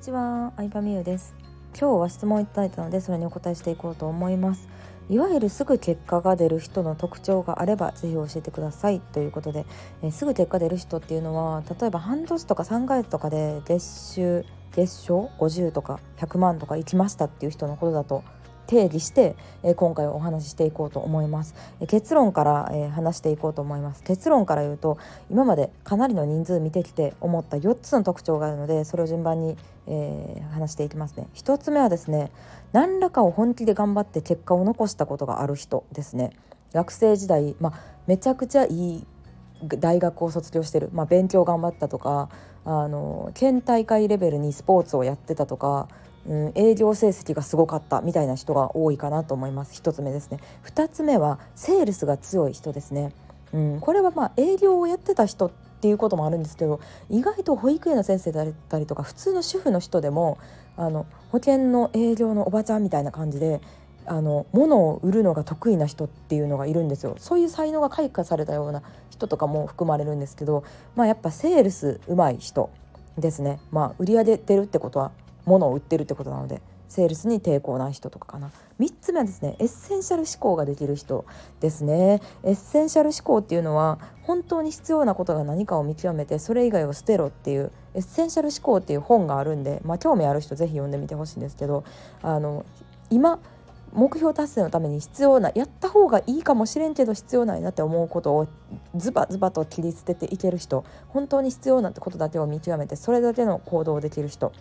にちは、相葉美優です。今日は質問いただいたのでそれにお答えしていこうと思います。いわゆるすぐ結果が出る人の特徴があればぜひ教えてください。ということで、え、すぐ結果出る人っていうのは例えば半年とか3ヶ月とかで月収月賞50とか100万とか行きましたっていう人のことだと定義して、え今回お話ししていこうと思います、え結論から、え話していこうと思います。結論から言うと今までかなりの人数見てきて思った4つの特徴があるのでそれを順番に、えー、話していきますね。1つ目はですね何らかを本気で頑張って結果を残したことがある人ですね。学生時代、まあ、めちゃくちゃいい大学を卒業してる、まあ、勉強頑張ったとかあの県大会レベルにスポーツをやってたとかうん、営業成績がすごかったみたいな人が多いかなと思います。1つ目ですね。2つ目はセールスが強い人ですね、うん、これはまあ営業をやってた人っていうこともあるんですけど意外と保育園の先生だったりとか普通の主婦の人でもあの保険の営業のおばちゃんみたいな感じであの物を売るのが得意な人っていうのがいるんですよ。そういう才能が開花されたような人とかも含まれるんですけど、まあ、やっぱセールスうまい人ですね、まあ、売り上げてるってことは物を売ってるってことなのでセールスに抵抗ない人とかかな。3つ目はですねエッセンシャル思考ができる人ですね。エッセンシャル思考っていうのは本当に必要なことが何かを見極めてそれ以外を捨てろっていうエッセンシャル思考っていう本があるんで、まあ、興味ある人ぜひ読んでみてほしいんですけどあの今目標達成のために必要なやった方がいいかもしれんけど必要ないなって思うことをズバズバと切り捨てていける人本当に必要なってことだけを見極めてそれだけの行動をできる人。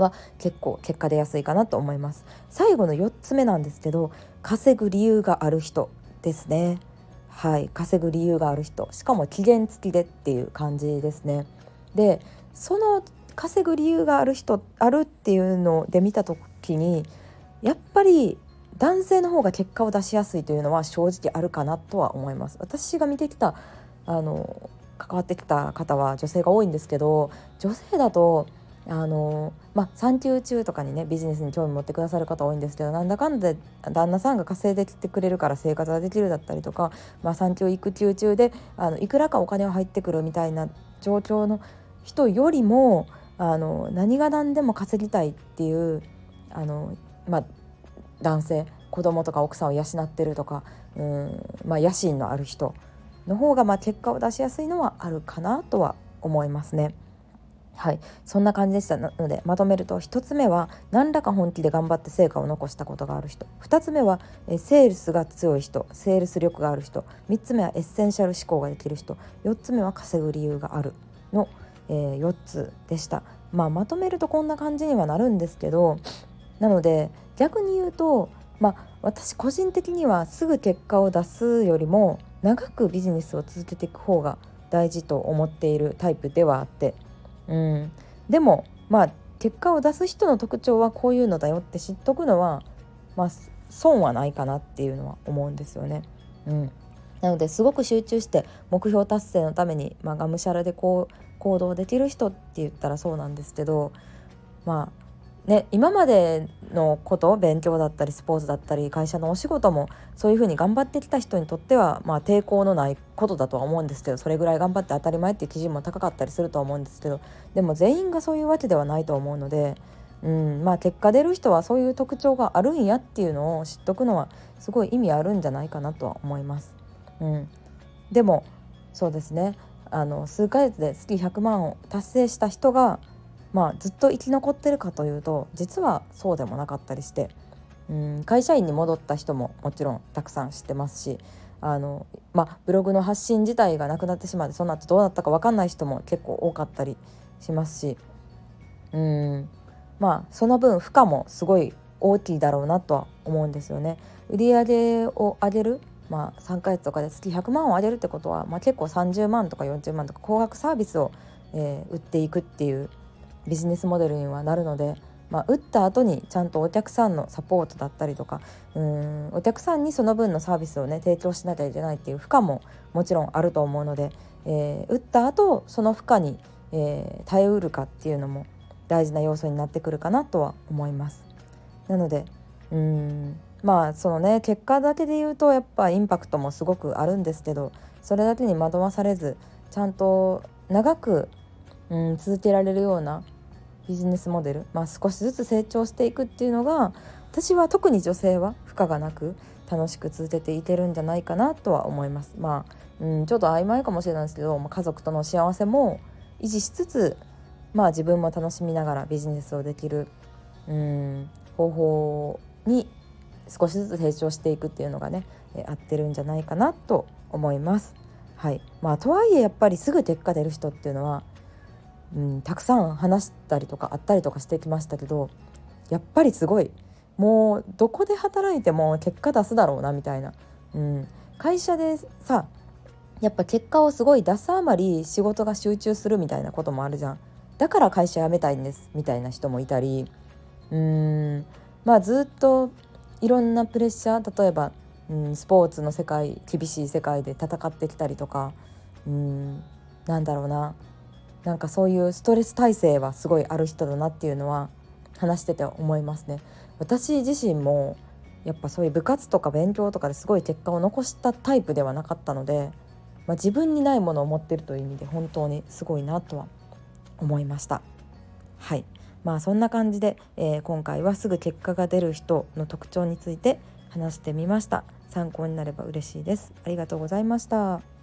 は結構結果出やすいかなと思います。最後の4つ目なんですけど稼ぐ理由がある人ですね。はい稼ぐ理由がある人。しかも期限付きでっていう感じですね。でその稼ぐ理由がある人あるっていうので見た時にやっぱり男性の方が結果を出しやすいというのは正直あるかなとは思います。私が見てきたあの関わってきた方は女性が多いんですけど女性だとあのまあ、産休中とかにねビジネスに興味持ってくださる方多いんですけどなんだかんだで旦那さんが稼いできてくれるから生活ができるだったりとか、まあ、産休育休中であのいくらかお金は入ってくるみたいな状況の人よりもあの何が何でも稼ぎたいっていうあの、まあ、男性子供とか奥さんを養ってるとかうん、まあ、野心のある人の方がまあ結果を出しやすいのはあるかなとは思いますね。はい。そんな感じでした。のでまとめると1つ目は何らか本気で頑張って成果を残したことがある人。2つ目はえセールスが強い人セールス力がある人。3つ目はエッセンシャル思考ができる人。4つ目は稼ぐ理由がある。の、えー、4つでした、まあ、まとめるとこんな感じにはなるんですけどなので逆に言うとまあ私個人的にはすぐ結果を出すよりも長くビジネスを続けていく方が大事と思っているタイプではあってうん、でもまあ結果を出す人の特徴はこういうのだよって知っとくのは、まあ、損はないかなっていうのは思うんですよね。うん、なのですごく集中して目標達成のために、まあ、がむしゃらでこう行動できる人って言ったらそうなんですけどまあね、今までのこと勉強だったりスポーツだったり会社のお仕事もそういうふうに頑張ってきた人にとっては、まあ、抵抗のないことだとは思うんですけどそれぐらい頑張って当たり前っていう基準も高かったりするとは思うんですけどでも全員がそういうわけではないと思うので、うんまあ、結果出る人はそういう特徴があるんやっていうのを知っとくのはすごい意味あるんじゃないかなとは思います。うん、でもそうですねあの数ヶ月で月100万を達成した人がまあ、ずっと生き残ってるかというと実はそうでもなかったりしてうん会社員に戻った人ももちろんたくさん知ってますしあの、まあ、ブログの発信自体がなくなってしまってその後どうなったか分かんない人も結構多かったりしますしうんまあその分負荷もすごい大きいだろうなとは思うんですよね。売上を上げるまあ、3ヶ月とかで月100万を上げるってことは、まあ、結構30万とか40万とか高額サービスを、えー、売っていくっていうビジネスモデルにはなるので、まあ、打った後にちゃんとお客さんのサポートだったりとかうんお客さんにその分のサービスをね提供しなきゃいけないっていう負荷ももちろんあると思うので、えー、打った後その負荷に、えー、耐えうるかっていうのも大事な要素になってくるかなとは思います。なのでうんまあそのね結果だけで言うとやっぱインパクトもすごくあるんですけどそれだけに惑わされずちゃんと長くうん、続けられるようなビジネスモデル、まあ、少しずつ成長していくっていうのが私は特に女性は負荷がなく楽しく続けていけるんじゃないかなとは思います。まあうん、ちょっと曖昧かもしれないですけど、まあ、家族との幸せも維持しつつ、まあ、自分も楽しみながらビジネスをできる、うん、方法に少しずつ成長していくっていうのがね、合ってるんじゃないかなと思います。はいまあ、とはいえやっぱりすぐ結果出る人っていうのは、うん、たくさん話したりとかあったりとかしてきましたけどやっぱりすごいもうどこで働いても結果出すだろうなみたいな、うん、会社でさやっぱ結果をすごい出すあまり仕事が集中するみたいなこともあるじゃん。だから会社辞めたいんですみたいな人もいたり。うん。まあずっといろんなプレッシャー例えば、うん、スポーツの世界厳しい世界で戦ってきたりとか。うん。なんだろうな。なんかそういうストレス耐性はすごいある人だなっていうのは話してて思いますね。私自身もやっぱそういう部活とか勉強とかですごい結果を残したタイプではなかったので、まあ、自分にないものを持ってるという意味で本当にすごいなとは思いました。はいまあそんな感じで、えー、今回はすぐ結果が出る人の特徴について話してみました参考になれば嬉しいですありがとうございました